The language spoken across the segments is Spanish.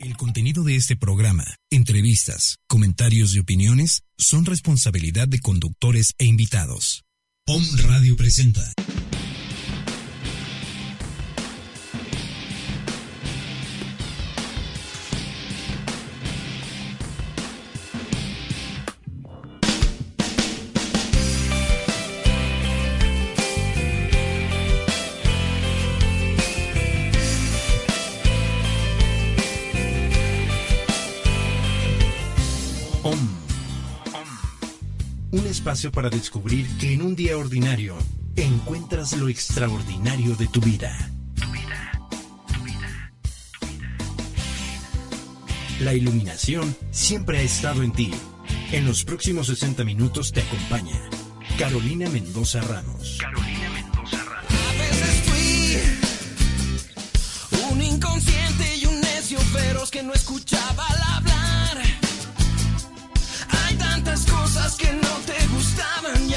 El contenido de este programa, entrevistas, comentarios y opiniones son responsabilidad de conductores e invitados. POM Radio presenta. Espacio para descubrir que en un día ordinario encuentras lo extraordinario de tu vida. Tu vida, tu vida, tu vida. La iluminación siempre ha estado en ti. En los próximos 60 minutos te acompaña Carolina Mendoza Ramos. Carolina Mendoza Ramos. A veces fui un inconsciente y un necio feroz que no escuchaba al hablar. Tantas cosas que no te gustaban y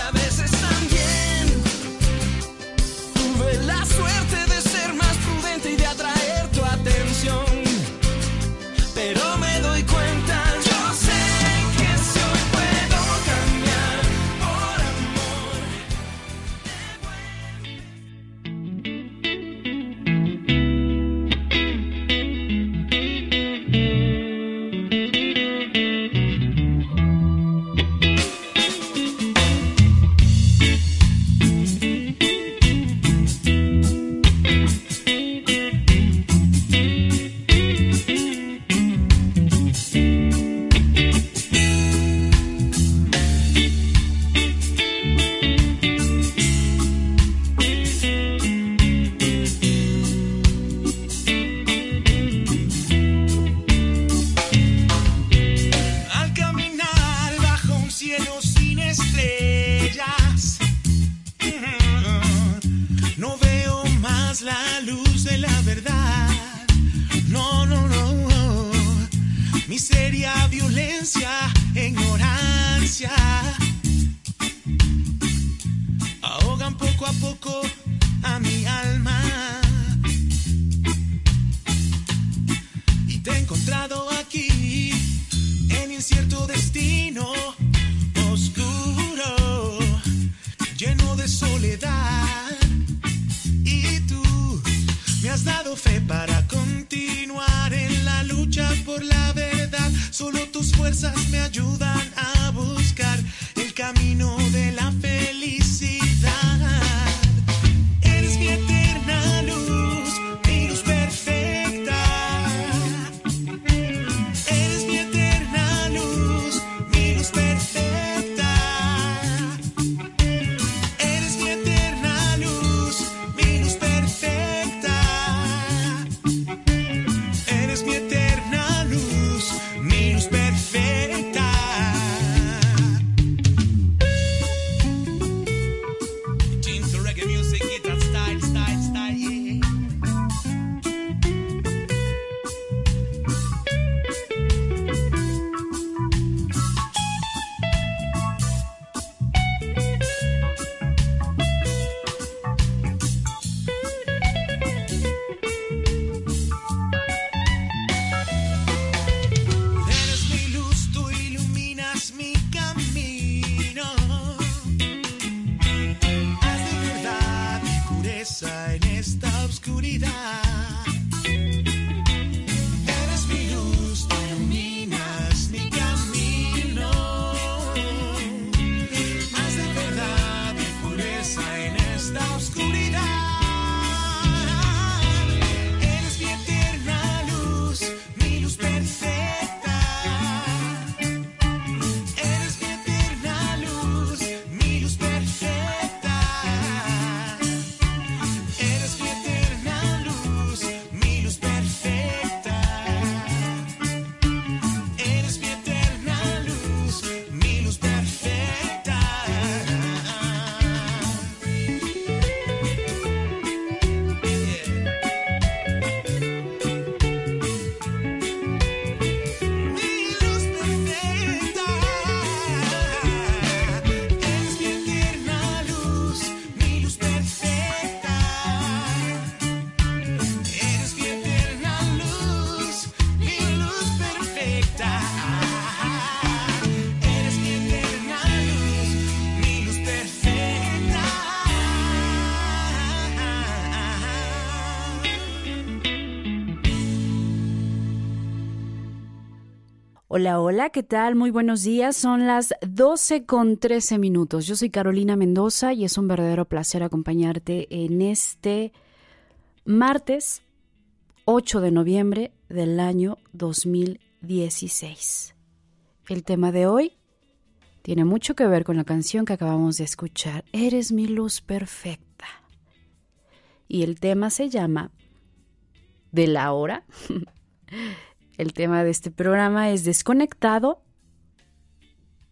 Hola, hola, ¿qué tal? Muy buenos días. Son las 12 con 13 minutos. Yo soy Carolina Mendoza y es un verdadero placer acompañarte en este martes 8 de noviembre del año 2016. El tema de hoy tiene mucho que ver con la canción que acabamos de escuchar, Eres mi luz perfecta. Y el tema se llama De la hora. El tema de este programa es desconectado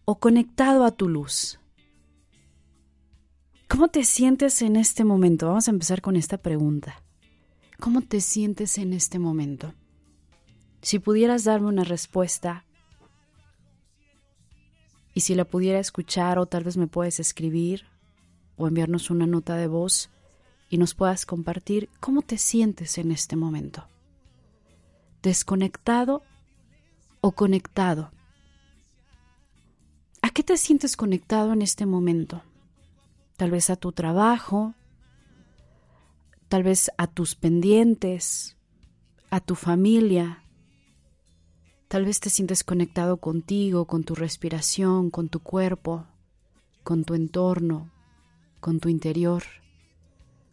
o conectado a tu luz. ¿Cómo te sientes en este momento? Vamos a empezar con esta pregunta. ¿Cómo te sientes en este momento? Si pudieras darme una respuesta y si la pudiera escuchar o tal vez me puedes escribir o enviarnos una nota de voz y nos puedas compartir cómo te sientes en este momento desconectado o conectado. ¿A qué te sientes conectado en este momento? Tal vez a tu trabajo, tal vez a tus pendientes, a tu familia. Tal vez te sientes conectado contigo, con tu respiración, con tu cuerpo, con tu entorno, con tu interior,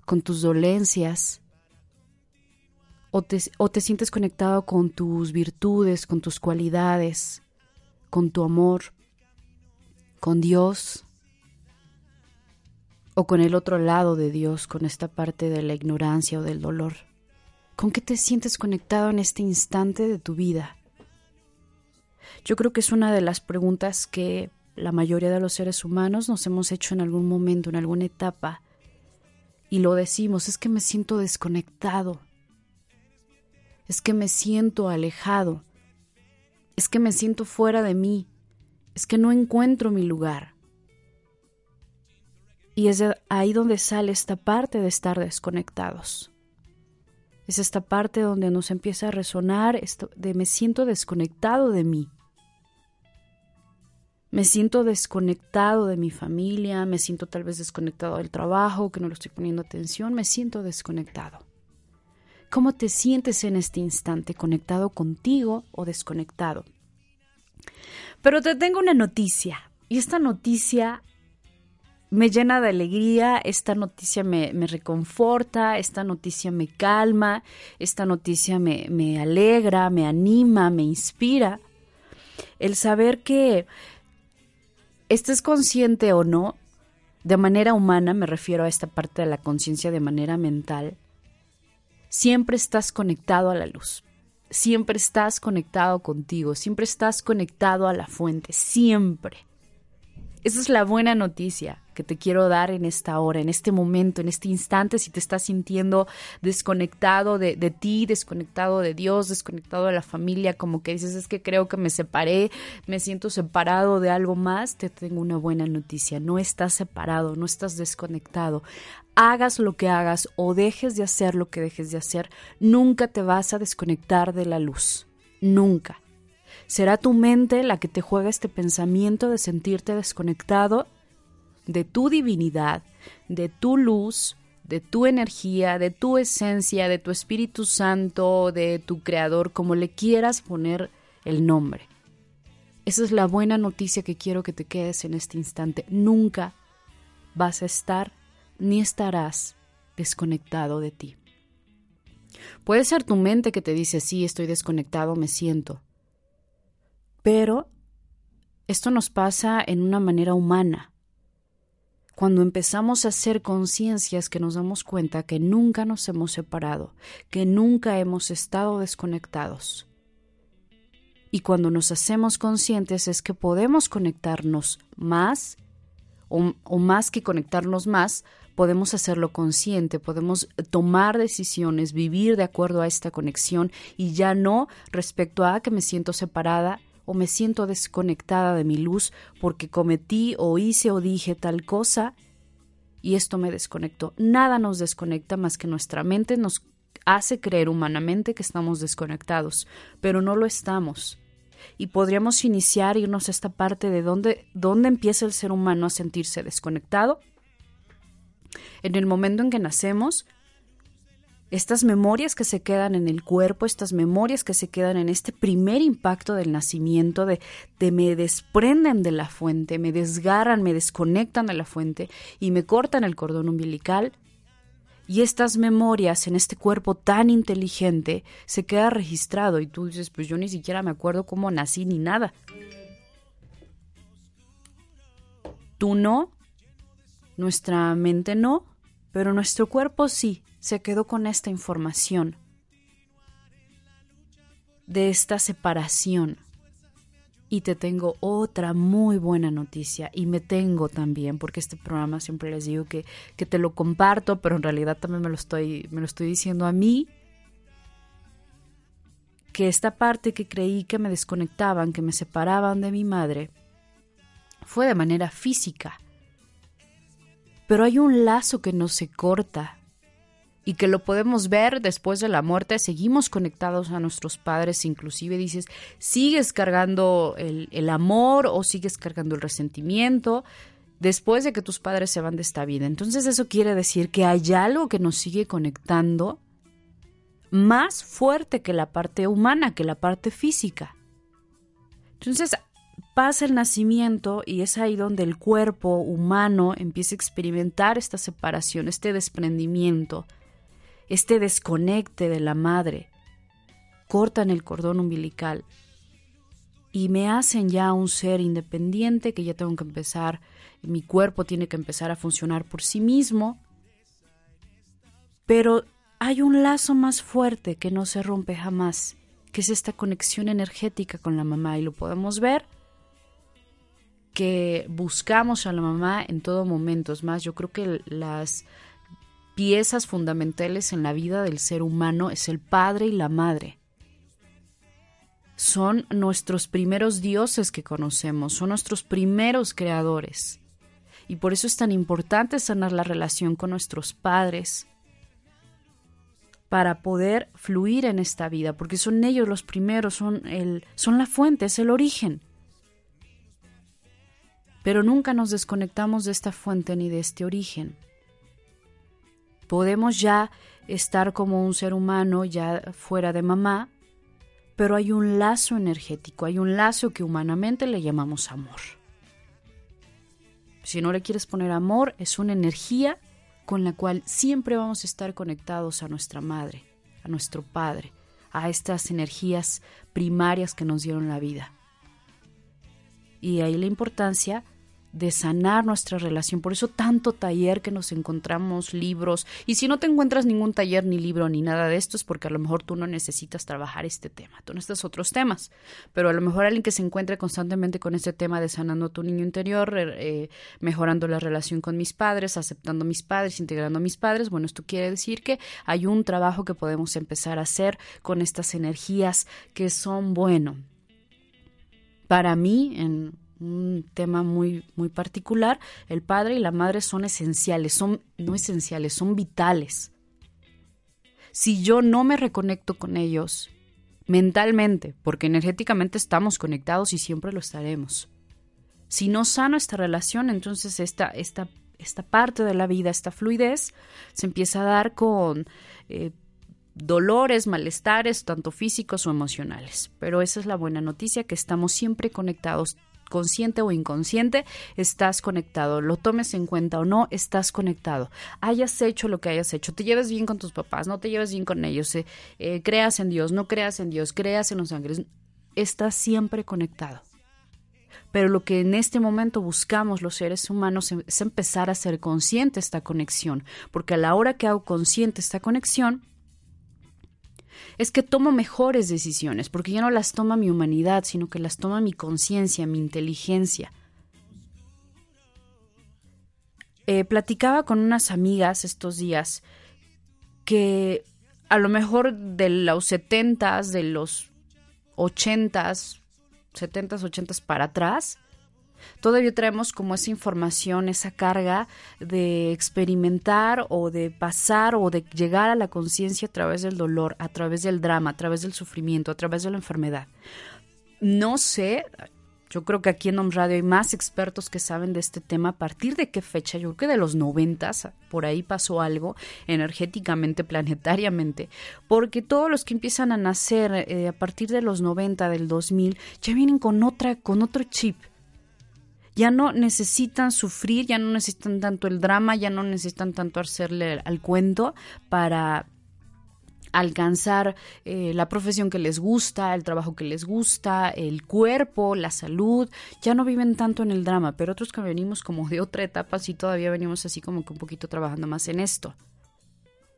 con tus dolencias, o te, sientes conectado con tus virtudes, con tus cualidades, con tu amor, con Dios, o con el otro lado de Dios, con esta parte de la ignorancia o del dolor. ¿Con qué te sientes conectado en este instante de tu vida? Yo creo que es una de las preguntas que la mayoría de los seres humanos nos hemos hecho en algún momento, en alguna etapa, y lo decimos, es que me siento desconectado, es que me siento alejado, es que me siento fuera de mí, es que no encuentro mi lugar. Y es ahí donde sale esta parte de estar desconectados. Es esta parte donde nos empieza a resonar esto de me siento desconectado de mí. Me siento desconectado de mi familia, me siento tal vez desconectado del trabajo, que no lo estoy poniendo atención, me siento desconectado cómo te sientes en este instante, conectado contigo o desconectado. Pero te tengo una noticia, y esta noticia me llena de alegría, esta noticia me, reconforta, esta noticia me calma, esta noticia me, alegra, me anima, me inspira. El saber que estés consciente o no, de manera humana, me refiero a esta parte de la conciencia de manera mental, siempre estás conectado a la luz, siempre estás conectado contigo, siempre estás conectado a la fuente, siempre. Esa es la buena noticia que te quiero dar en esta hora, en este momento, en este instante, si te estás sintiendo desconectado de, de, ti, desconectado de Dios, desconectado de la familia, como que dices, es que creo que me separé, me siento separado de algo más, te tengo una buena noticia, no estás separado, no estás desconectado. Hagas lo que hagas o dejes de hacer lo que dejes de hacer, nunca te vas a desconectar de la luz, nunca. Será tu mente la que te juega este pensamiento de sentirte desconectado de tu divinidad, de tu luz, de tu energía, de tu esencia, de tu Espíritu Santo, de tu Creador, como le quieras poner el nombre. Esa es la buena noticia que quiero que te quedes en este instante. Nunca vas a estar ni estarás desconectado de ti. Puede ser tu mente que te dice, sí, estoy desconectado, me siento. Pero esto nos pasa en una manera humana. Cuando empezamos a hacer conciencias que nos damos cuenta que nunca nos hemos separado, que nunca hemos estado desconectados. Y cuando nos hacemos conscientes es que podemos conectarnos más, o, o más que conectarnos más, podemos hacerlo consciente, podemos tomar decisiones, vivir de acuerdo a esta conexión y ya no respecto a que me siento separada o me siento desconectada de mi luz porque cometí o hice o dije tal cosa y esto me desconectó. Nada nos desconecta más que nuestra mente nos hace creer humanamente que estamos desconectados, pero no lo estamos. Y podríamos iniciar, irnos a esta parte de dónde, dónde empieza el ser humano a sentirse desconectado. En el momento en que nacemos, estas memorias que se quedan en el cuerpo, estas memorias que se quedan en este primer impacto del nacimiento, de, de, me desprenden de la fuente, me desgarran, me desconectan de la fuente y me cortan el cordón umbilical. Y estas memorias en este cuerpo tan inteligente se queda registrado y tú dices, pues yo ni siquiera me acuerdo cómo nací ni nada. Tú no, nuestra mente no, pero nuestro cuerpo sí se quedó con esta información de esta separación. Y te tengo otra muy buena noticia y me tengo también, porque este programa siempre les digo que, que te lo comparto, pero en realidad también me lo, estoy, me lo estoy diciendo a mí, que esta parte que creí que me desconectaban, que me separaban de mi madre, fue de manera física. Pero hay un lazo que no se corta y que lo podemos ver después de la muerte. Seguimos conectados a nuestros padres, inclusive dices, sigues cargando el, el amor o sigues cargando el resentimiento después de que tus padres se van de esta vida. Entonces eso quiere decir que hay algo que nos sigue conectando más fuerte que la parte humana, que la parte física. Entonces pasa el nacimiento y es ahí donde el cuerpo humano empieza a experimentar esta separación, este desprendimiento, este desconecte de la madre. Cortan el cordón umbilical y me hacen ya un ser independiente que ya tengo que empezar, mi cuerpo tiene que empezar a funcionar por sí mismo. Pero hay un lazo más fuerte que no se rompe jamás, que es esta conexión energética con la mamá y lo podemos ver que buscamos a la mamá en todo momento. Es más, yo creo que las piezas fundamentales en la vida del ser humano es el padre y la madre. Son nuestros primeros dioses que conocemos, son nuestros primeros creadores. Y por eso es tan importante sanar la relación con nuestros padres para poder fluir en esta vida, porque son ellos los primeros, son, el, son la fuente, es el origen pero nunca nos desconectamos de esta fuente ni de este origen. Podemos ya estar como un ser humano ya fuera de mamá, pero hay un lazo energético, hay un lazo que humanamente le llamamos amor. Si no le quieres poner amor, es una energía con la cual siempre vamos a estar conectados a nuestra madre, a nuestro padre, a estas energías primarias que nos dieron la vida. Y ahí la importancia de sanar nuestra relación. Por eso tanto taller que nos encontramos, libros. Y si no te encuentras ningún taller, ni libro, ni nada de esto, es porque a lo mejor tú no necesitas trabajar este tema. Tú necesitas otros temas. Pero a lo mejor alguien que se encuentre constantemente con este tema de sanando tu niño interior, eh, mejorando la relación con mis padres, aceptando a mis padres, integrando a mis padres, bueno, esto quiere decir que hay un trabajo que podemos empezar a hacer con estas energías que son, bueno, para mí, en un tema muy, muy particular, el padre y la madre son esenciales, son no esenciales, son vitales. Si yo no me reconecto con ellos mentalmente, porque energéticamente estamos conectados y siempre lo estaremos. Si no sano esta relación, entonces esta, esta, esta parte de la vida, esta fluidez, se empieza a dar con eh, dolores, malestares, tanto físicos o emocionales. Pero esa es la buena noticia, que estamos siempre conectados consciente o inconsciente, estás conectado. Lo tomes en cuenta o no, estás conectado. Hayas hecho lo que hayas hecho, te lleves bien con tus papás, no te lleves bien con ellos, eh, eh, creas en Dios, no creas en Dios, creas en los ángeles, estás siempre conectado. Pero lo que en este momento buscamos los seres humanos es empezar a ser consciente esta conexión, porque a la hora que hago consciente esta conexión, es que tomo mejores decisiones, porque ya no las toma mi humanidad, sino que las toma mi conciencia, mi inteligencia. Eh, platicaba con unas amigas estos días que a lo mejor de los setentas, de los ochentas, setentas, ochentas para atrás, Todavía traemos como esa información, esa carga de experimentar o de pasar o de llegar a la conciencia a través del dolor, a través del drama, a través del sufrimiento, a través de la enfermedad. No sé, Yo creo que aquí en Home Radio hay más expertos que saben de este tema. ¿A partir de qué fecha? Yo creo que de los noventas, por ahí pasó algo energéticamente, planetariamente, porque todos los que empiezan a nacer eh, a partir de los 90, del 2000, ya vienen con otra, con otro chip. Ya no necesitan sufrir, ya no necesitan tanto el drama, ya no necesitan tanto hacerle al cuento para alcanzar eh, la profesión que les gusta, el trabajo que les gusta, el cuerpo, la salud, ya no viven tanto en el drama, pero otros que venimos como de otra etapa, sí todavía venimos así como que un poquito trabajando más en esto.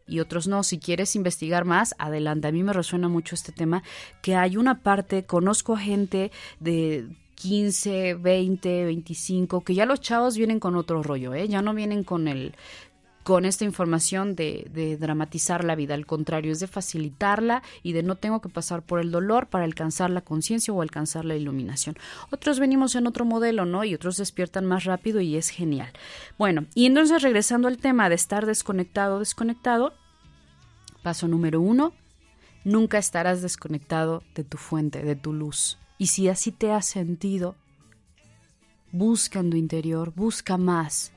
Y otros no, si quieres investigar más, adelante. A mí me resuena mucho este tema, que hay una parte, conozco a gente de 15, 20, 25, que ya los chavos vienen con otro rollo, ¿eh? ya no vienen con el con esta información de, dramatizar la vida, al contrario, es de facilitarla y de no tengo que pasar por el dolor para alcanzar la conciencia o alcanzar la iluminación. Otros venimos en otro modelo, ¿no? Y otros despiertan más rápido y es genial. Bueno, y entonces regresando al tema de estar desconectado, desconectado, paso número uno, nunca estarás desconectado de tu fuente, de tu luz. Y si así te has sentido, busca en tu interior, busca más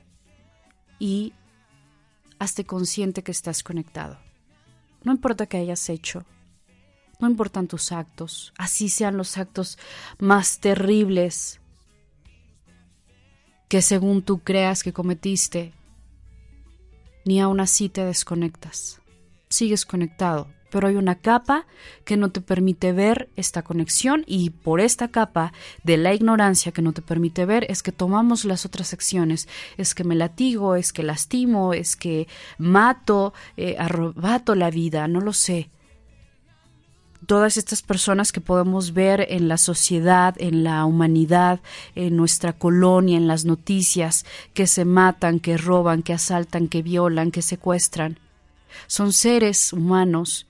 y hazte consciente que estás conectado. No importa qué hayas hecho, no importan tus actos, así sean los actos más terribles que según tú creas que cometiste, ni aún así te desconectas. Sigues conectado, pero hay una capa que no te permite ver esta conexión y por esta capa de la ignorancia que no te permite ver es que tomamos las otras acciones, es que me latigo, es que lastimo, es que mato, eh, arrobato la vida, no lo sé. Todas estas personas que podemos ver en la sociedad, en la humanidad, en nuestra colonia, en las noticias, que se matan, que roban, que asaltan, que violan, que secuestran, son seres humanos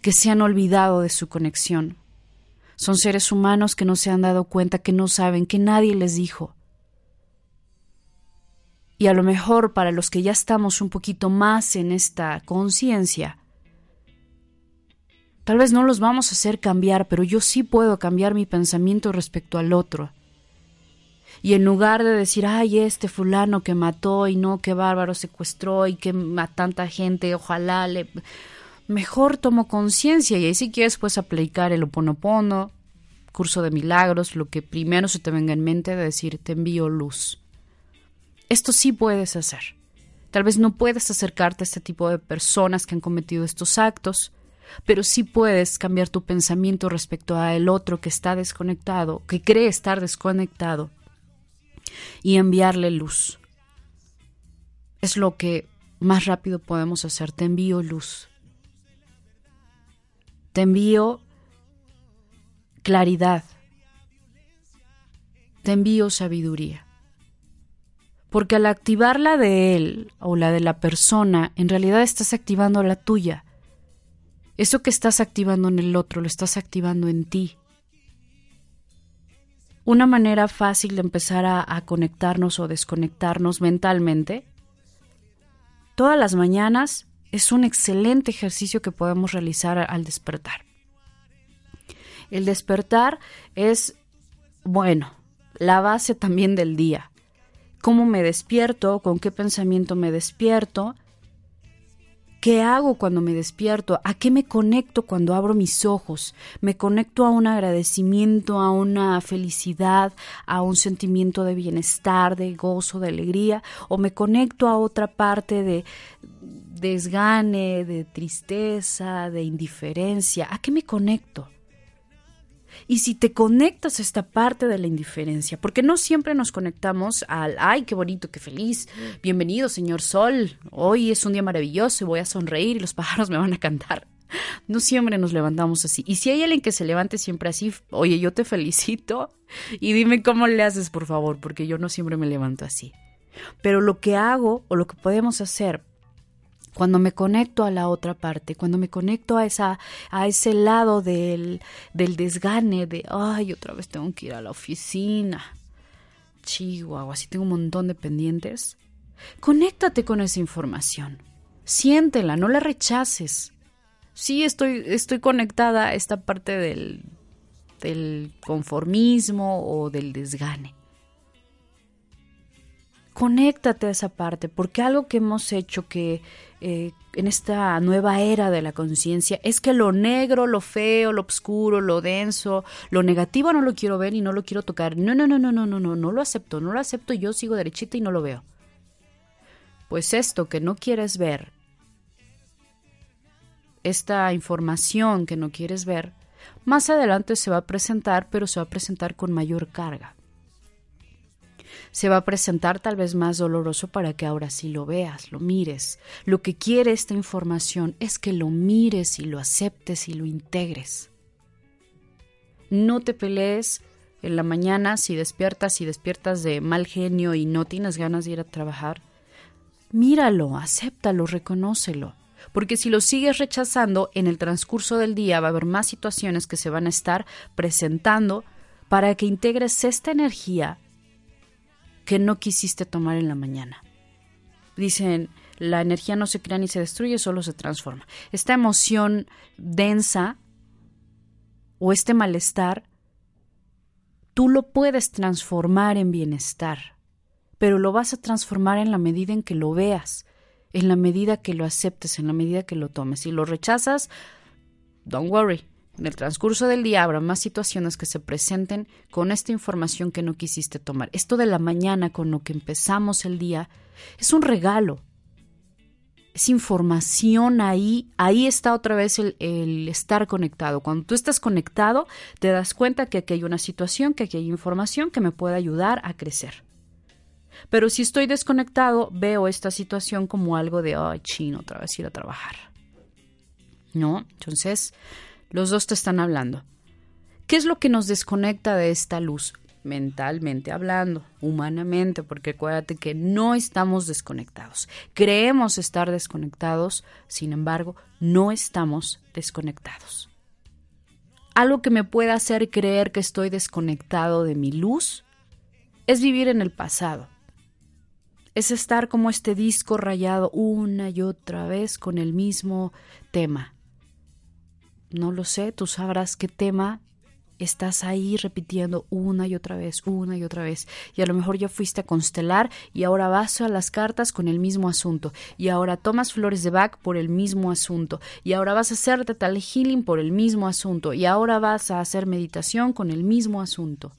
que se han olvidado de su conexión. Son seres humanos que no se han dado cuenta, que no saben, que nadie les dijo. Y a lo mejor para los que ya estamos un poquito más en esta conciencia, tal vez no los vamos a hacer cambiar, pero yo sí puedo cambiar mi pensamiento respecto al otro. Y en lugar de decir, ay, este fulano que mató y no, qué bárbaro secuestró y que a tanta gente, ojalá le mejor tomo conciencia y ahí si quieres puedes aplicar el oponopono, curso de milagros, lo que primero se te venga en mente de decir te envío luz. Esto sí puedes hacer. Tal vez no puedes acercarte a este tipo de personas que han cometido estos actos, pero sí puedes cambiar tu pensamiento respecto a el otro que está desconectado, que cree estar desconectado, y enviarle luz. Es lo que más rápido podemos hacer. Te envío luz. Te envío claridad. Te envío sabiduría. Porque al activar la de él o la de la persona, en realidad estás activando la tuya. Eso que estás activando en el otro, lo estás activando en ti. Una manera fácil de empezar a, a conectarnos o desconectarnos mentalmente. Todas las mañanas es un excelente ejercicio que podemos realizar al despertar. El despertar es, bueno, la base también del día. ¿Cómo me despierto? ¿Con qué pensamiento me despierto? ¿Qué hago cuando me despierto? ¿A qué me conecto cuando abro mis ojos? ¿Me conecto a un agradecimiento, a una felicidad, a un sentimiento de bienestar, de gozo, de alegría? ¿O me conecto a otra parte de desgane, de tristeza, de indiferencia? ¿A qué me conecto? Y si te conectas a esta parte de la indiferencia, porque no siempre nos conectamos al, ay, qué bonito, qué feliz, bienvenido, señor Sol, hoy es un día maravilloso y voy a sonreír y los pájaros me van a cantar. No siempre nos levantamos así. Y si hay alguien que se levante siempre así, oye, yo te felicito y dime cómo le haces, por favor, porque yo no siempre me levanto así. Pero lo que hago o lo que podemos hacer cuando me conecto a la otra parte, cuando me conecto a, esa, a ese lado del, del desgane, de, ay, otra vez tengo que ir a la oficina, chihuahua, así tengo un montón de pendientes, conéctate con esa información, siéntela, no la rechaces. Sí, estoy, estoy conectada a esta parte del, del conformismo o del desgane. Conéctate a esa parte, porque algo que hemos hecho que eh, en esta nueva era de la conciencia es que lo negro, lo feo, lo oscuro, lo denso, lo negativo no lo quiero ver y no lo quiero tocar. No, no, no, no, no, no, no, no lo acepto, no lo acepto, yo sigo derechita y no lo veo. Pues esto que no quieres ver, esta información que no quieres ver, más adelante se va a presentar, pero se va a presentar con mayor carga se va a presentar tal vez más doloroso para que ahora sí lo veas, lo mires. Lo que quiere esta información es que lo mires y lo aceptes y lo integres. No te pelees en la mañana si despiertas y despiertas de mal genio y no tienes ganas de ir a trabajar. Míralo, acéptalo, reconócelo. Porque si lo sigues rechazando, en el transcurso del día va a haber más situaciones que se van a estar presentando para que integres esta energía que no quisiste tomar en la mañana. Dicen, la energía no se crea ni se destruye, solo se transforma. Esta emoción densa o este malestar, tú lo puedes transformar en bienestar, pero lo vas a transformar en la medida en que lo veas, en la medida que lo aceptes, en la medida que lo tomes. Si lo rechazas, don't worry, en el transcurso del día habrá más situaciones que se presenten con esta información que no quisiste tomar. Esto de la mañana con lo que empezamos el día es un regalo. Es información ahí, ahí está otra vez el, estar conectado. Cuando tú estás conectado, te das cuenta que aquí hay una situación, que aquí hay información que me puede ayudar a crecer. Pero si estoy desconectado, veo esta situación como algo de, ay, chino, otra vez ir a trabajar. ¿No? Entonces, los dos te están hablando. ¿Qué es lo que nos desconecta de esta luz? Mentalmente hablando, humanamente, porque acuérdate que no estamos desconectados. Creemos estar desconectados, sin embargo, no estamos desconectados. Algo que me pueda hacer creer que estoy desconectado de mi luz es vivir en el pasado. Es estar como este disco rayado una y otra vez con el mismo tema, no lo sé, tú sabrás qué tema estás ahí repitiendo una y otra vez, una y otra vez. Y a lo mejor ya fuiste a constelar y ahora vas a las cartas con el mismo asunto. Y ahora tomas flores de Bach por el mismo asunto. Y ahora vas a hacerte tal healing por el mismo asunto. Y ahora vas a hacer meditación con el mismo asunto.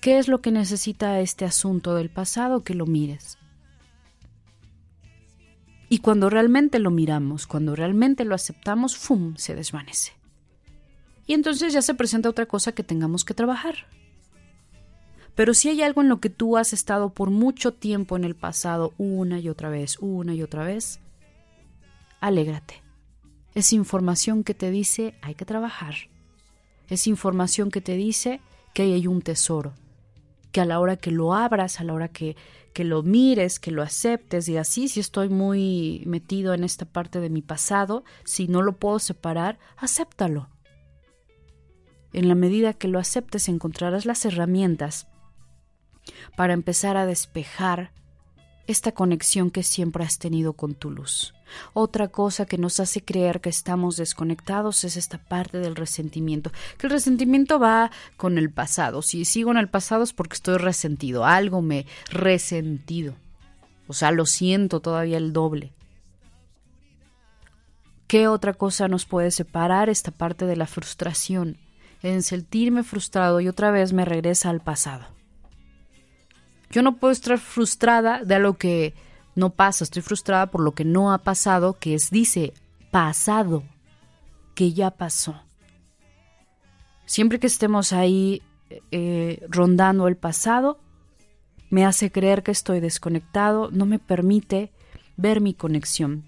¿Qué es lo que necesita este asunto del pasado? Que lo mires. Y cuando realmente lo miramos, cuando realmente lo aceptamos, ¡fum! se desvanece. Y entonces ya se presenta otra cosa que tengamos que trabajar. Pero si hay algo en lo que tú has estado por mucho tiempo en el pasado, una y otra vez, una y otra vez, alégrate. Es información que te dice hay que trabajar. Es información que te dice que ahí hay un tesoro, que a la hora que lo abras, a la hora que que lo mires, que lo aceptes y así, si estoy muy metido en esta parte de mi pasado, si no lo puedo separar, acéptalo. En la medida que lo aceptes encontrarás las herramientas para empezar a despejar esta conexión que siempre has tenido con tu luz. Otra cosa que nos hace creer que estamos desconectados es esta parte del resentimiento, que el resentimiento va con el pasado. Si sigo en el pasado es porque estoy resentido, algo me resentido. O sea, lo siento todavía el doble. ¿Qué otra cosa nos puede separar esta parte de la frustración? En sentirme frustrado y otra vez me regresa al pasado. Yo no puedo estar frustrada de lo que no pasa, estoy frustrada por lo que no ha pasado, que es, dice, pasado, que ya pasó. Siempre que estemos ahí eh, rondando el pasado, me hace creer que estoy desconectado, no me permite ver mi conexión.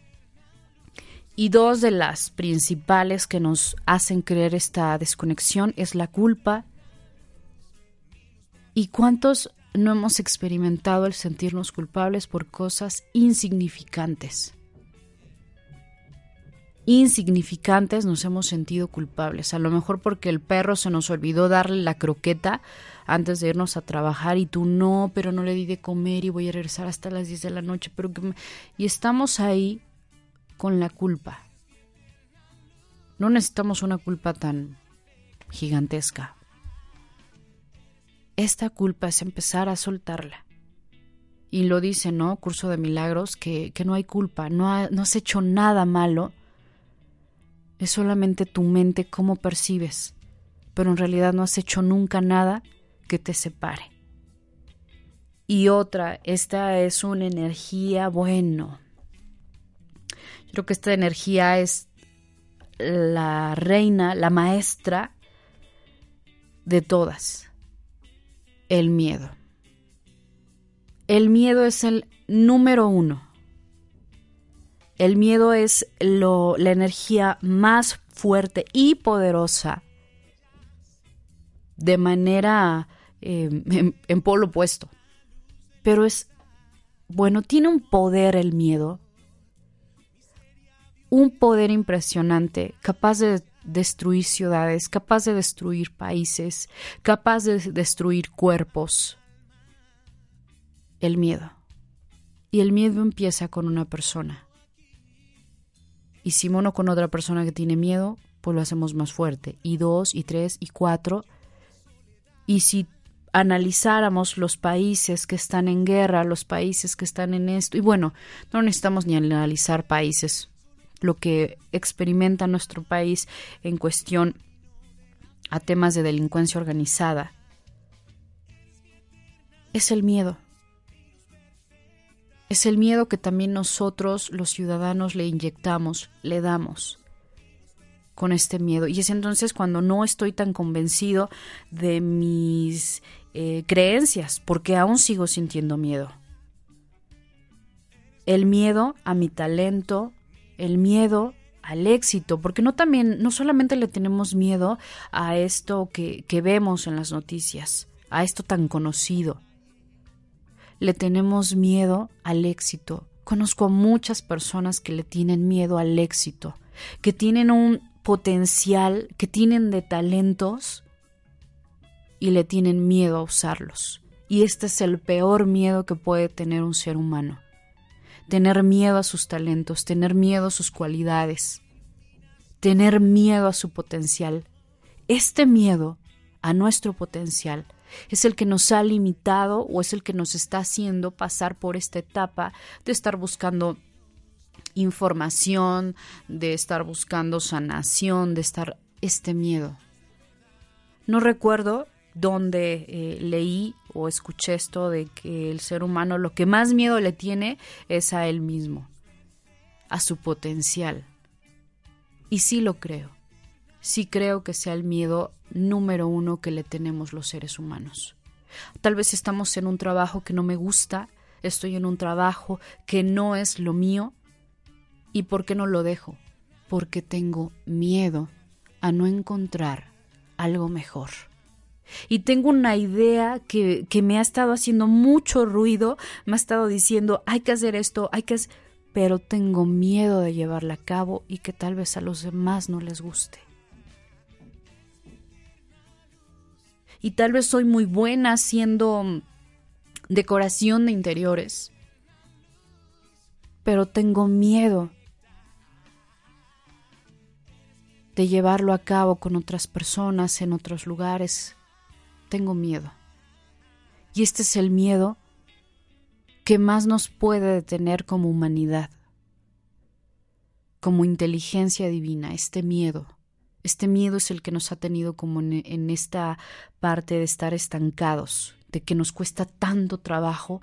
Y dos de las principales que nos hacen creer esta desconexión es la culpa. ¿Y cuántos no hemos experimentado el sentirnos culpables por cosas insignificantes. Insignificantes nos hemos sentido culpables, a lo mejor porque el perro se nos olvidó darle la croqueta antes de irnos a trabajar y tú no, pero no le di de comer y voy a regresar hasta las 10 de la noche, pero y estamos ahí con la culpa. No necesitamos una culpa tan gigantesca. Esta culpa es empezar a soltarla. Y lo dice, ¿no? Curso de Milagros, que, no hay culpa, no, no has hecho nada malo. Es solamente tu mente cómo percibes, pero en realidad no has hecho nunca nada que te separe. Y otra, esta es una energía, bueno, creo que esta energía es la reina, la maestra de todas, el miedo. El miedo es el número uno. El miedo es lo, la energía más fuerte y poderosa de manera eh, en, en polo opuesto. Pero es, bueno, tiene un poder el miedo, un poder impresionante, capaz de destruir ciudades, capaz de destruir países, capaz de destruir cuerpos. El miedo. Y el miedo empieza con una persona. Y si mono con otra persona que tiene miedo, pues lo hacemos más fuerte. Y dos, y tres, y cuatro. Y si analizáramos los países que están en guerra, los países que están en esto, y bueno, no necesitamos ni analizar países, lo que experimenta nuestro país en cuestión a temas de delincuencia organizada, es el miedo. Es el miedo que también nosotros, los ciudadanos, le inyectamos, le damos con este miedo. Y es entonces cuando no estoy tan convencido de mis eh, creencias, porque aún sigo sintiendo miedo. El miedo a mi talento, el miedo al éxito, porque no también, no solamente le tenemos miedo a esto que, que vemos en las noticias, a esto tan conocido, le tenemos miedo al éxito. Conozco a muchas personas que le tienen miedo al éxito, que tienen un potencial, que tienen de talentos y le tienen miedo a usarlos. Y este es el peor miedo que puede tener un ser humano. Tener miedo a sus talentos, tener miedo a sus cualidades, tener miedo a su potencial. Este miedo a nuestro potencial es el que nos ha limitado o es el que nos está haciendo pasar por esta etapa de estar buscando información, de estar buscando sanación, de estar este miedo. No recuerdo dónde eh, leí o escuché esto de que el ser humano lo que más miedo le tiene es a él mismo, a su potencial. Y sí lo creo. Sí creo que sea el miedo número uno que le tenemos los seres humanos. Tal vez estamos en un trabajo que no me gusta, estoy en un trabajo que no es lo mío, ¿Y por qué no lo dejo? Porque tengo miedo a no encontrar algo mejor. Y tengo una idea que, que, me ha estado haciendo mucho ruido, me ha estado diciendo, hay que hacer esto, hay que hacer... Pero tengo miedo de llevarla a cabo y que tal vez a los demás no les guste. Y tal vez soy muy buena haciendo decoración de interiores, pero tengo miedo de llevarlo a cabo con otras personas en otros lugares. Tengo miedo. Y este es el miedo que más nos puede detener como humanidad, como inteligencia divina, este miedo. Este miedo es el que nos ha tenido como en, esta parte de estar estancados, de que nos cuesta tanto trabajo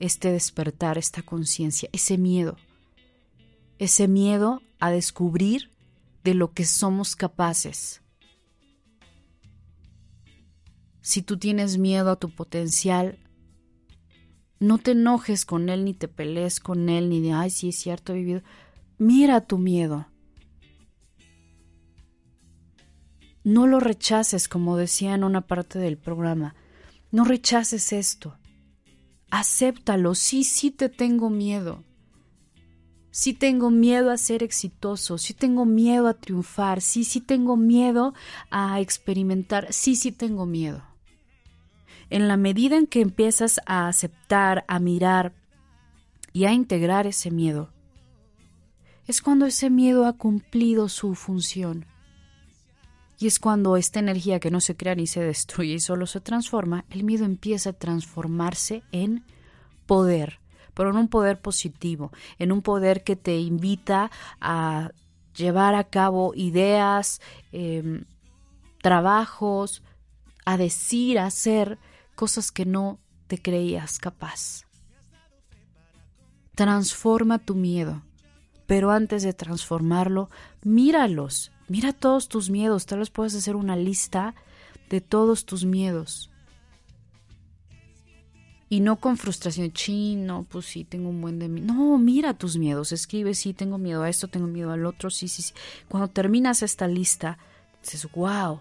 este despertar, esta conciencia, ese miedo, ese miedo a descubrir de lo que somos capaces. Si tú tienes miedo a tu potencial, no te enojes con él ni te pelees con él ni de, ay, sí es cierto, he vivido. Mira tu miedo. No lo rechaces, como decía en una parte del programa. No rechaces esto. Acéptalo. Sí, sí te tengo miedo sí tengo miedo a ser exitoso, sí tengo miedo a triunfar, sí, sí tengo miedo a experimentar, sí, sí tengo miedo. En la medida en que empiezas a aceptar, a mirar y a integrar ese miedo, es cuando ese miedo ha cumplido su función. Y es cuando esta energía que no se crea ni se destruye y solo se transforma, el miedo empieza a transformarse en poder, pero en un poder positivo, en un poder que te invita a llevar a cabo ideas, em, trabajos, a decir, a hacer cosas que no te creías capaz. Transforma tu miedo, pero antes de transformarlo, míralos, mira todos tus miedos, tal vez puedes hacer una lista de todos tus miedos. Y no con frustración, chino, pues sí, tengo un buen de mí. No, mira tus miedos, escribe, sí, tengo miedo a esto, tengo miedo al otro, sí, sí, sí. Cuando terminas esta lista, dices, wow.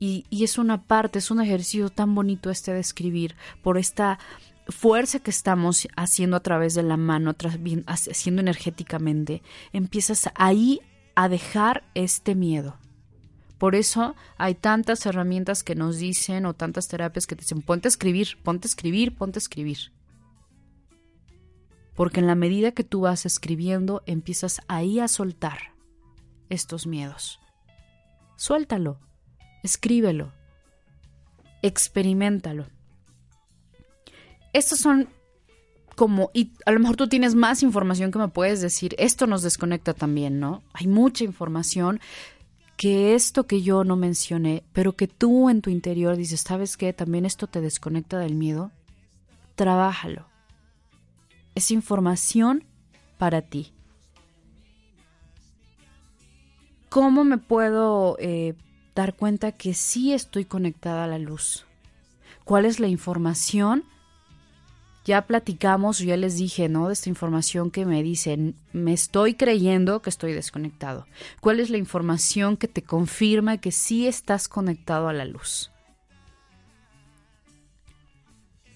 Y, es una parte, es un ejercicio tan bonito este de escribir, por esta fuerza que estamos haciendo a través de la mano, haciendo energéticamente. Empiezas ahí a dejar este miedo por eso hay tantas herramientas que nos dicen o tantas terapias que te dicen ponte a escribir, ponte a escribir, ponte a escribir. Porque en la medida que tú vas escribiendo empiezas ahí a soltar estos miedos. Suéltalo, escríbelo, experimentalo. Estos son como, y a lo mejor tú tienes más información que me puedes decir, esto nos desconecta también, ¿no? Hay mucha información que esto que yo no mencioné, pero que tú en tu interior dices, ¿sabes qué? También esto te desconecta del miedo. Trabájalo. Es información para ti. ¿Cómo me puedo eh, dar cuenta que sí estoy conectada a la luz? ¿Cuál es la información? ya platicamos, ya les dije, ¿no? De esta información que me dicen, me estoy creyendo que estoy desconectado. ¿Cuál es la información que te confirma que sí estás conectado a la luz?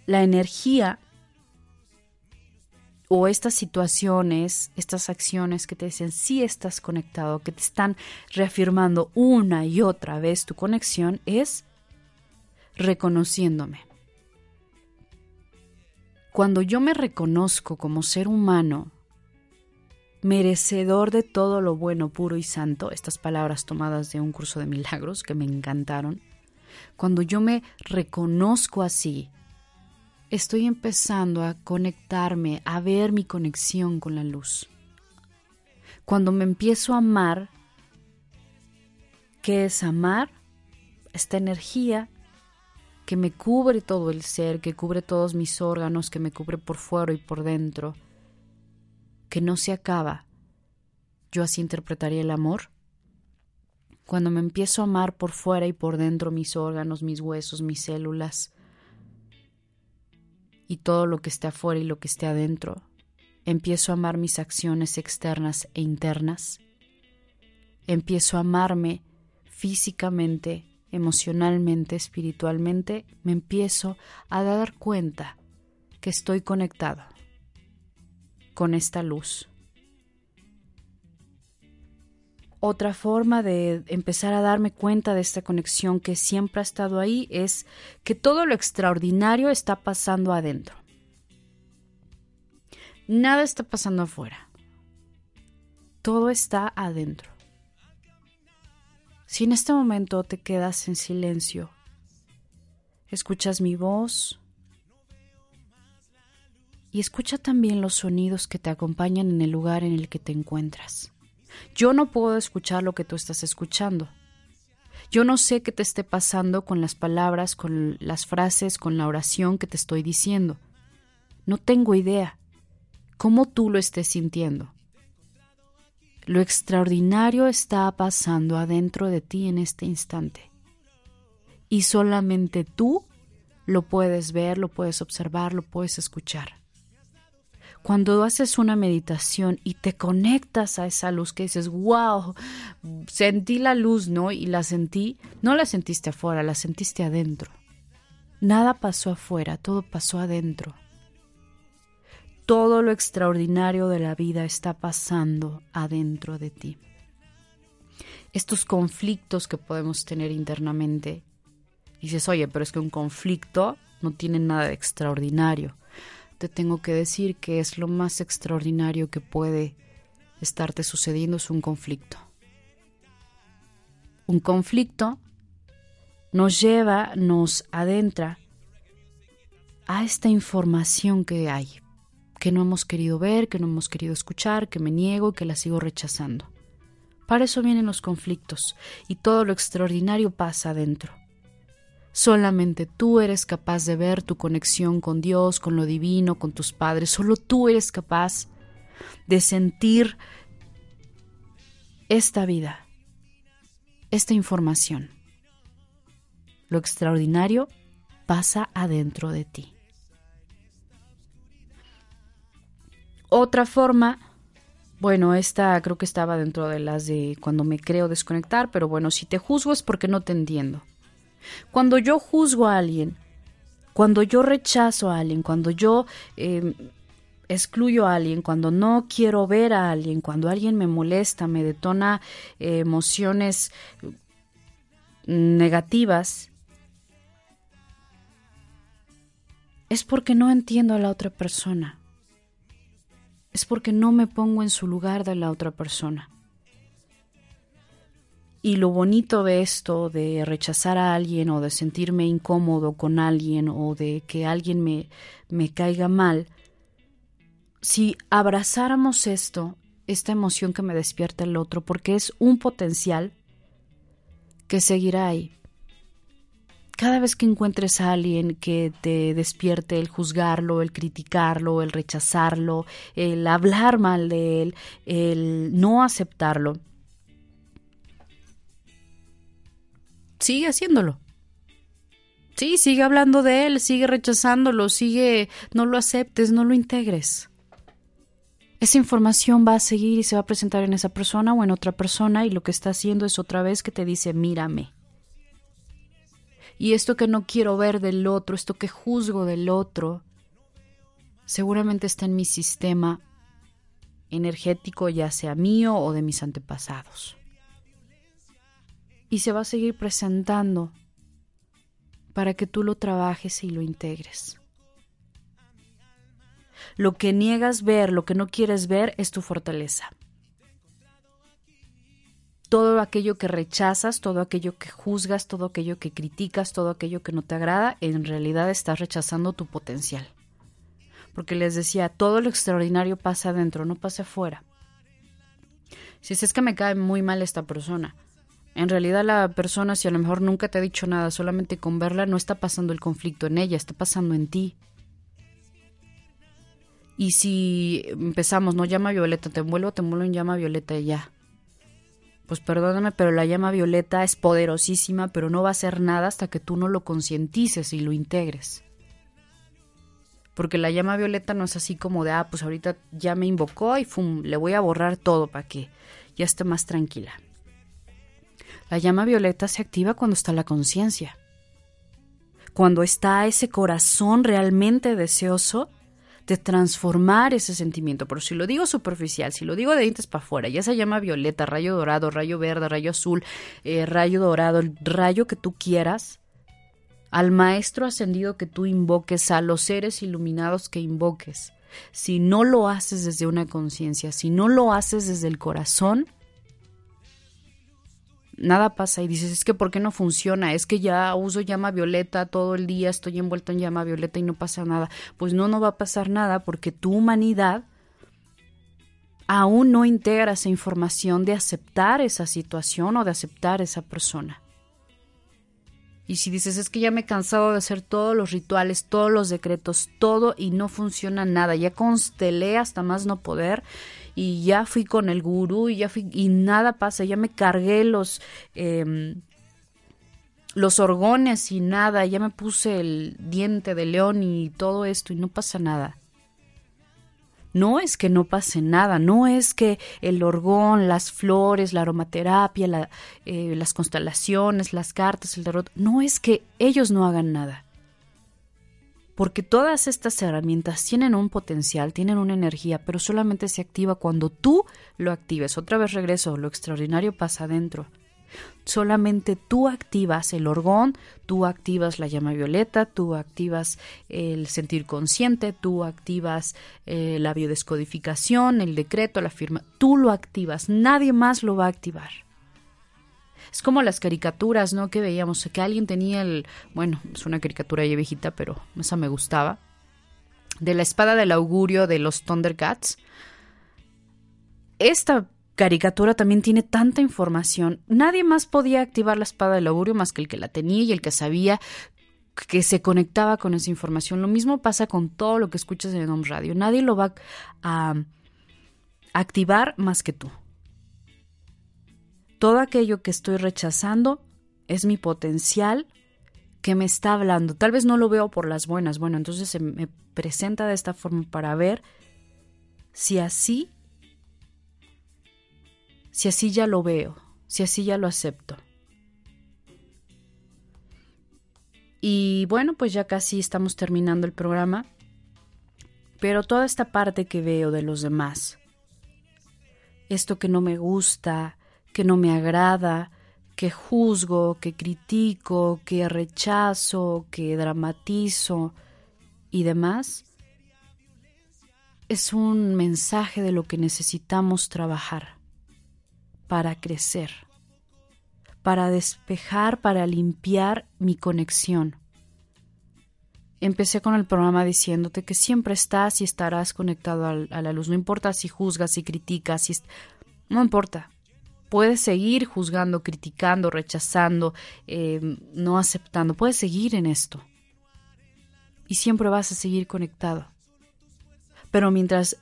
La energía o estas situaciones, estas acciones que te dicen sí estás conectado, que te están reafirmando una y otra vez tu conexión, es reconociéndome. Cuando yo me reconozco como ser humano, merecedor de todo lo bueno, puro y santo, estas palabras tomadas de un curso de milagros que me encantaron, cuando yo me reconozco así, estoy empezando a conectarme, a ver mi conexión con la luz. Cuando me empiezo a amar, ¿qué es amar? Esta energía que me cubre todo el ser, que cubre todos mis órganos, que me cubre por fuera y por dentro, que no se acaba. Yo así interpretaría el amor. Cuando me empiezo a amar por fuera y por dentro mis órganos, mis huesos, mis células y todo lo que esté afuera y lo que esté adentro, empiezo a amar mis acciones externas e internas, empiezo a amarme físicamente, emocionalmente, espiritualmente, me empiezo a dar cuenta que estoy conectado con esta luz. Otra forma de empezar a darme cuenta de esta conexión que siempre ha estado ahí es que todo lo extraordinario está pasando adentro. Nada está pasando afuera. Todo está adentro. Si en este momento te quedas en silencio, escuchas mi voz y escucha también los sonidos que te acompañan en el lugar en el que te encuentras. Yo no puedo escuchar lo que tú estás escuchando. Yo no sé qué te esté pasando con las palabras, con las frases, con la oración que te estoy diciendo. No tengo idea cómo tú lo estés sintiendo. Lo extraordinario está pasando adentro de ti en este instante. Y solamente tú lo puedes ver, lo puedes observar, lo puedes escuchar. Cuando haces una meditación y te conectas a esa luz que dices, wow, sentí la luz, ¿no? Y la sentí, no la sentiste afuera, la sentiste adentro. Nada pasó afuera, todo pasó adentro todo lo extraordinario de la vida está pasando adentro de ti. Estos conflictos que podemos tener internamente, dices, oye, pero es que un conflicto no tiene nada de extraordinario. Te tengo que decir que es lo más extraordinario que puede estarte sucediendo es un conflicto. Un conflicto nos lleva, nos adentra a esta información que hay, que no hemos querido ver, que no hemos querido escuchar, que me niego que la sigo rechazando. Para eso vienen los conflictos y todo lo extraordinario pasa adentro. Solamente tú eres capaz de ver tu conexión con Dios, con lo divino, con tus padres. Solo tú eres capaz de sentir esta vida, esta información. Lo extraordinario pasa adentro de ti. Otra forma, bueno, esta creo que estaba dentro de las de cuando me creo desconectar, pero bueno, si te juzgo es porque no te entiendo. Cuando yo juzgo a alguien, cuando yo rechazo a alguien, cuando yo em, excluyo a alguien, cuando no quiero ver a alguien, cuando alguien me molesta, me detona eh, emociones negativas, es porque no entiendo a la otra persona. Es porque no me pongo en su lugar de la otra persona. Y lo bonito de esto, de rechazar a alguien o de sentirme incómodo con alguien o de que alguien me, me caiga mal, si abrazáramos esto, esta emoción que me despierta el otro, porque es un potencial que seguirá ahí. Cada vez que encuentres a alguien que te despierte el juzgarlo, el criticarlo, el rechazarlo, el hablar mal de él, el no aceptarlo, sigue haciéndolo. Sí, sigue hablando de él, sigue rechazándolo, sigue, no lo aceptes, no lo integres. Esa información va a seguir y se va a presentar en esa persona o en otra persona y lo que está haciendo es otra vez que te dice, mírame. Y esto que no quiero ver del otro, esto que juzgo del otro, seguramente está en mi sistema energético, ya sea mío o de mis antepasados y se va a seguir presentando para que tú lo trabajes y lo integres. Lo que niegas ver, lo que no quieres ver, es tu fortaleza. Todo aquello que rechazas, todo aquello que juzgas, todo aquello que criticas, todo aquello que no te agrada, en realidad estás rechazando tu potencial. Porque les decía, todo lo extraordinario pasa adentro, no pasa afuera. Si es que me cae muy mal esta persona, en realidad la persona, si a lo mejor nunca te ha dicho nada, solamente con verla no está pasando el conflicto en ella, está pasando en ti. Y si empezamos, no llama violeta, te envuelvo, te envuelvo en llama violeta y ya. Pues perdóname, pero la llama violeta es poderosísima, pero no va a hacer nada hasta que tú no lo concientices y lo integres. Porque la llama violeta no es así como de, ah, pues ahorita ya me invocó y fum, le voy a borrar todo para que ya esté más tranquila. La llama violeta se activa cuando está la conciencia. Cuando está ese corazón realmente deseoso de transformar ese sentimiento. Pero si lo digo superficial, si lo digo de dientes para afuera, ya se llama violeta, rayo dorado, rayo verde, rayo azul, eh, rayo dorado, el rayo que tú quieras, al maestro ascendido que tú invoques, a los seres iluminados que invoques, si no lo haces desde una conciencia, si no lo haces desde el corazón, nada pasa y dices, es que ¿por qué no funciona? Es que ya uso llama violeta todo el día, estoy envuelto en llama violeta y no pasa nada. Pues no, no va a pasar nada porque tu humanidad aún no integra esa información de aceptar esa situación o de aceptar esa persona. Y si dices, es que ya me he cansado de hacer todos los rituales, todos los decretos, todo y no funciona nada, ya constelé hasta más no poder y ya fui con el gurú y ya fui y nada pasa, ya me cargué los em, los orgones y nada, ya me puse el diente de león y todo esto y no pasa nada. No es que no pase nada, no es que el orgón, las flores, la aromaterapia, eh, las constelaciones, las cartas, el tarot, no es que ellos no hagan nada porque todas estas herramientas tienen un potencial, tienen una energía, pero solamente se activa cuando tú lo actives. Otra vez regreso, lo extraordinario pasa adentro. Solamente tú activas el orgón, tú activas la llama violeta, tú activas el sentir consciente, tú activas eh, la biodescodificación, el decreto, la firma. Tú lo activas, nadie más lo va a activar. Es como las caricaturas, ¿no? Que veíamos, que alguien tenía el, bueno, es una caricatura ya viejita, pero esa me gustaba, de la espada del augurio de los Thundercats. Esta caricatura también tiene tanta información. Nadie más podía activar la espada del augurio más que el que la tenía y el que sabía que se conectaba con esa información. Lo mismo pasa con todo lo que escuchas en Home Radio. Nadie lo va a activar más que tú. Todo aquello que estoy rechazando es mi potencial que me está hablando. Tal vez no lo veo por las buenas. Bueno, entonces se me presenta de esta forma para ver si así si así ya lo veo, si así ya lo acepto. Y bueno, pues ya casi estamos terminando el programa, pero toda esta parte que veo de los demás, esto que no me gusta, que no me agrada, que juzgo, que critico, que rechazo, que dramatizo y demás, es un mensaje de lo que necesitamos trabajar para crecer, para despejar, para limpiar mi conexión. Empecé con el programa diciéndote que siempre estás y estarás conectado a la luz. No importa si juzgas, si criticas, si... no importa. Puedes seguir juzgando, criticando, rechazando, eh, no aceptando. Puedes seguir en esto. Y siempre vas a seguir conectado. Pero mientras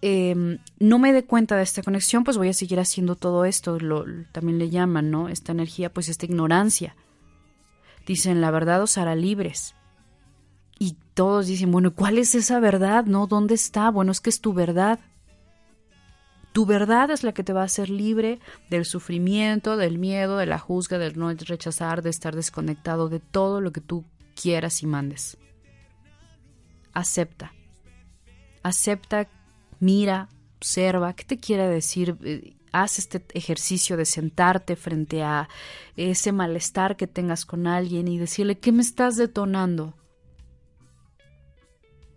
Em, no me dé cuenta de esta conexión, pues voy a seguir haciendo todo esto, también le llaman, ¿no? Esta energía, pues esta ignorancia. Dicen, la verdad os hará libres. Y todos dicen, bueno, ¿cuál es esa verdad? ¿No? ¿Dónde está? Bueno, es que es tu verdad. Tu verdad es la que te va a hacer libre del sufrimiento, del miedo, de la juzga, del no rechazar, de estar desconectado, de todo lo que tú quieras y mandes. Acepta. Acepta mira, observa, ¿qué te quiere decir? Eh, haz este ejercicio de sentarte frente a ese malestar que tengas con alguien y decirle, ¿qué me estás detonando?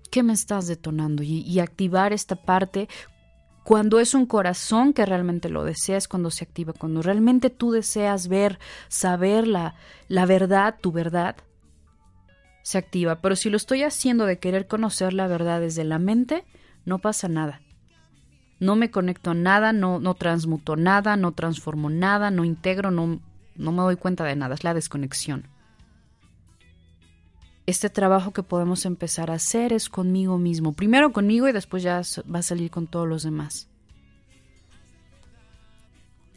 ¿Qué me estás detonando? Y, activar esta parte cuando es un corazón que realmente lo deseas, cuando se activa, cuando realmente tú deseas ver, saber la, la verdad, tu verdad, se activa. Pero si lo estoy haciendo de querer conocer la verdad desde la mente, no pasa nada. No me conecto a nada, no, no transmuto nada, no transformo nada, no integro, no, no me doy cuenta de nada, es la desconexión. Este trabajo que podemos empezar a hacer es conmigo mismo. Primero conmigo y después ya va a salir con todos los demás.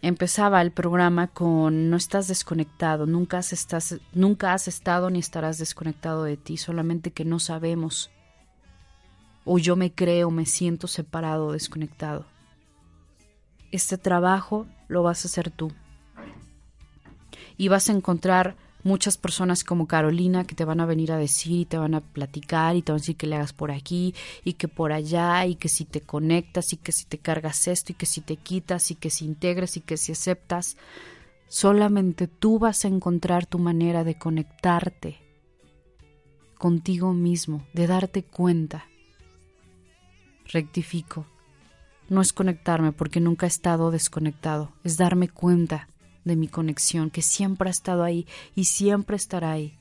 Empezaba el programa con no estás desconectado, nunca estás, nunca has estado ni estarás desconectado de ti, solamente que no sabemos o yo me creo, me siento separado, desconectado. Este trabajo lo vas a hacer tú. Y vas a encontrar muchas personas como Carolina que te van a venir a decir y te van a platicar y te van a decir que le hagas por aquí y que por allá y que si te conectas y que si te cargas esto y que si te quitas y que si integras y que si aceptas. Solamente tú vas a encontrar tu manera de conectarte contigo mismo, de darte cuenta rectifico. No es conectarme porque nunca he estado desconectado, es darme cuenta de mi conexión, que siempre ha estado ahí y siempre estará ahí.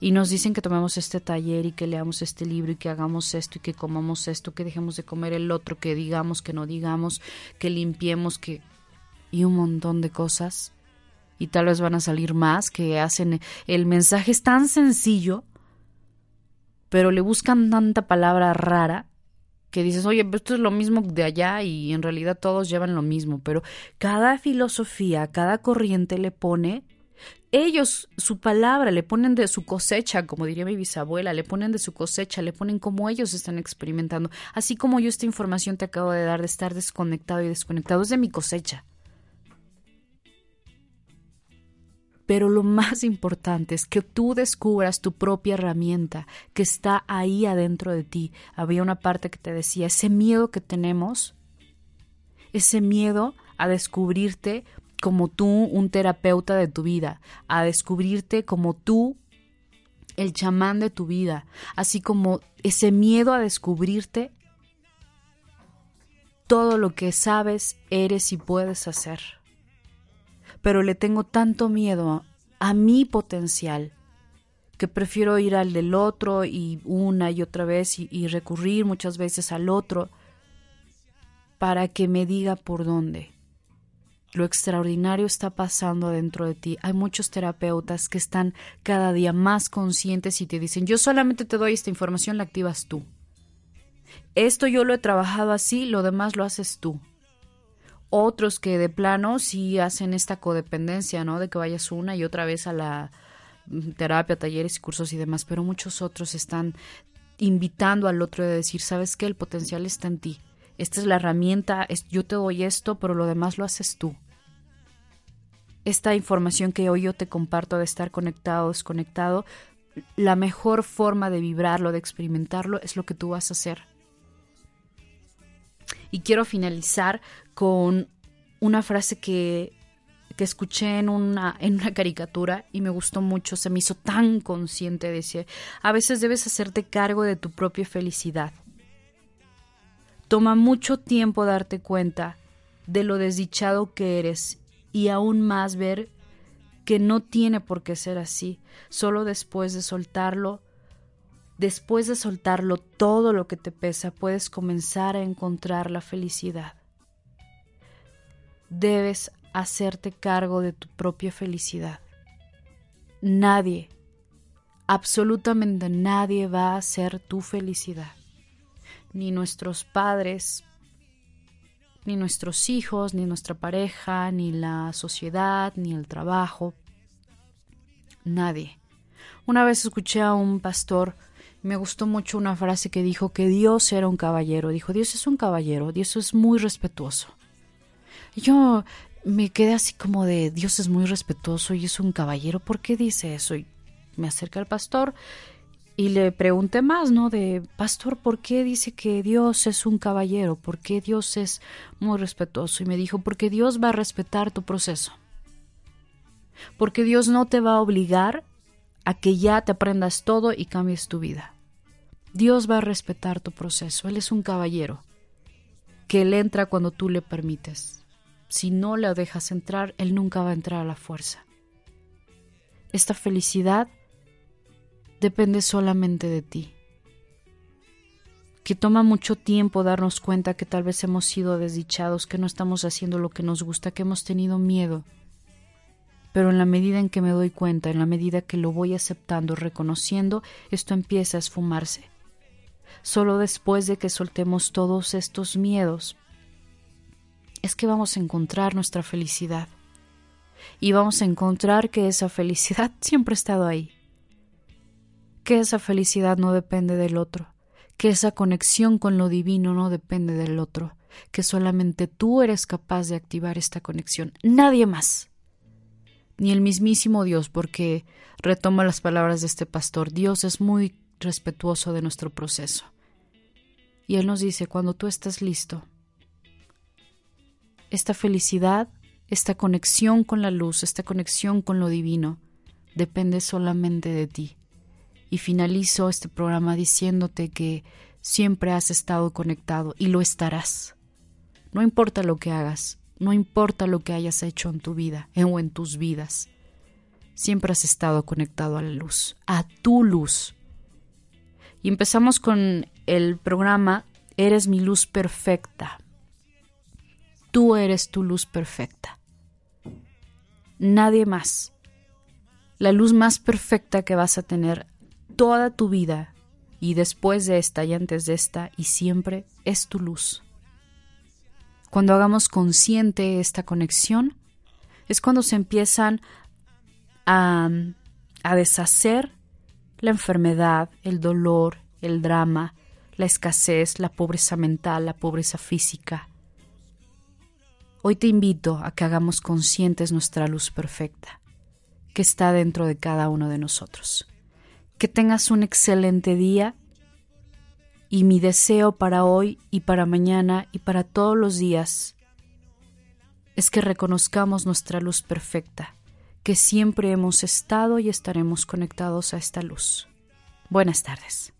Y nos dicen que tomemos este taller y que leamos este libro y que hagamos esto y que comamos esto, que dejemos de comer el otro, que digamos, que no digamos, que limpiemos, que... y un montón de cosas. Y tal vez van a salir más que hacen... El mensaje es tan sencillo, pero le buscan tanta palabra rara que dices, oye, esto es lo mismo de allá y en realidad todos llevan lo mismo, pero cada filosofía, cada corriente le pone, ellos su palabra, le ponen de su cosecha, como diría mi bisabuela, le ponen de su cosecha, le ponen como ellos están experimentando, así como yo esta información te acabo de dar de estar desconectado y desconectado, es de mi cosecha. Pero lo más importante es que tú descubras tu propia herramienta que está ahí adentro de ti. Había una parte que te decía, ese miedo que tenemos, ese miedo a descubrirte como tú un terapeuta de tu vida, a descubrirte como tú el chamán de tu vida, así como ese miedo a descubrirte todo lo que sabes, eres y puedes hacer. Pero le tengo tanto miedo a mi potencial que prefiero ir al del otro y una y otra vez y, recurrir muchas veces al otro para que me diga por dónde. Lo extraordinario está pasando dentro de ti. Hay muchos terapeutas que están cada día más conscientes y te dicen, yo solamente te doy esta información, la activas tú. Esto yo lo he trabajado así, lo demás lo haces tú. Otros que de plano sí hacen esta codependencia, ¿no? De que vayas una y otra vez a la mm, terapia, talleres y cursos y demás, pero muchos otros están invitando al otro de decir, ¿sabes qué? El potencial está en ti esta es la herramienta, yo te doy esto, pero lo demás lo haces tú. Esta información que hoy yo te comparto de estar conectado, desconectado, la mejor forma de vibrarlo, de experimentarlo, es lo que tú vas a hacer. Y quiero finalizar con una frase que, que escuché en una, en una caricatura y me gustó mucho, se me hizo tan consciente, decía, a veces debes hacerte cargo de tu propia felicidad. Toma mucho tiempo darte cuenta de lo desdichado que eres y aún más ver que no tiene por qué ser así. Solo después de soltarlo, después de soltarlo todo lo que te pesa, puedes comenzar a encontrar la felicidad. Debes hacerte cargo de tu propia felicidad. Nadie, absolutamente nadie va a hacer tu felicidad ni nuestros padres, ni nuestros hijos, ni nuestra pareja, ni la sociedad, ni el trabajo. Nadie. Una vez escuché a un pastor, me gustó mucho una frase que dijo que Dios era un caballero. Dijo, Dios es un caballero, Dios es muy respetuoso. Yo me quedé así como de, Dios es muy respetuoso y es un caballero. ¿Por qué dice eso? Y me acerca al pastor y le pregunté más, ¿no? De, pastor, ¿por qué dice que Dios es un caballero? ¿Por qué Dios es muy respetuoso? Y me dijo, porque Dios va a respetar tu proceso. Porque Dios no te va a obligar a que ya te aprendas todo y cambies tu vida. Dios va a respetar tu proceso. Él es un caballero que Él entra cuando tú le permites. Si no le dejas entrar, Él nunca va a entrar a la fuerza. Esta felicidad depende solamente de ti. Que toma mucho tiempo darnos cuenta que tal vez hemos sido desdichados, que no estamos haciendo lo que nos gusta, que hemos tenido miedo. Pero en la medida en que me doy cuenta, en la medida que lo voy aceptando, reconociendo, esto empieza a esfumarse. Solo después de que soltemos todos estos miedos, es que vamos a encontrar nuestra felicidad. Y vamos a encontrar que esa felicidad siempre ha estado ahí que esa felicidad no depende del otro, que esa conexión con lo divino no depende del otro, que solamente tú eres capaz de activar esta conexión, nadie más. Ni el mismísimo Dios, porque retomo las palabras de este pastor, Dios es muy respetuoso de nuestro proceso. Y Él nos dice, cuando tú estés listo, esta felicidad, esta conexión con la luz, esta conexión con lo divino, depende solamente de ti y finalizo este programa diciéndote que siempre has estado conectado y lo estarás. No importa lo que hagas, no importa lo que hayas hecho en tu vida o en tus vidas, siempre has estado conectado a la luz, a tu luz. Y empezamos con el programa Eres mi luz perfecta. Tú eres tu luz perfecta. Nadie más. La luz más perfecta que vas a tener toda tu vida y después de esta y antes de esta y siempre es tu luz. Cuando hagamos consciente esta conexión, es cuando se empiezan a, a deshacer la enfermedad, el dolor, el drama, la escasez, la pobreza mental, la pobreza física. Hoy te invito a que hagamos conscientes nuestra luz perfecta, que está dentro de cada uno de nosotros que tengas un excelente día y mi deseo para hoy y para mañana y para todos los días es que reconozcamos nuestra luz perfecta, que siempre hemos estado y estaremos conectados a esta luz. Buenas tardes.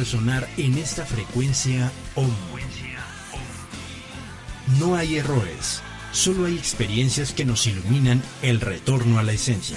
Resonar en esta frecuencia OM. No hay errores, solo hay experiencias que nos iluminan el retorno a la esencia.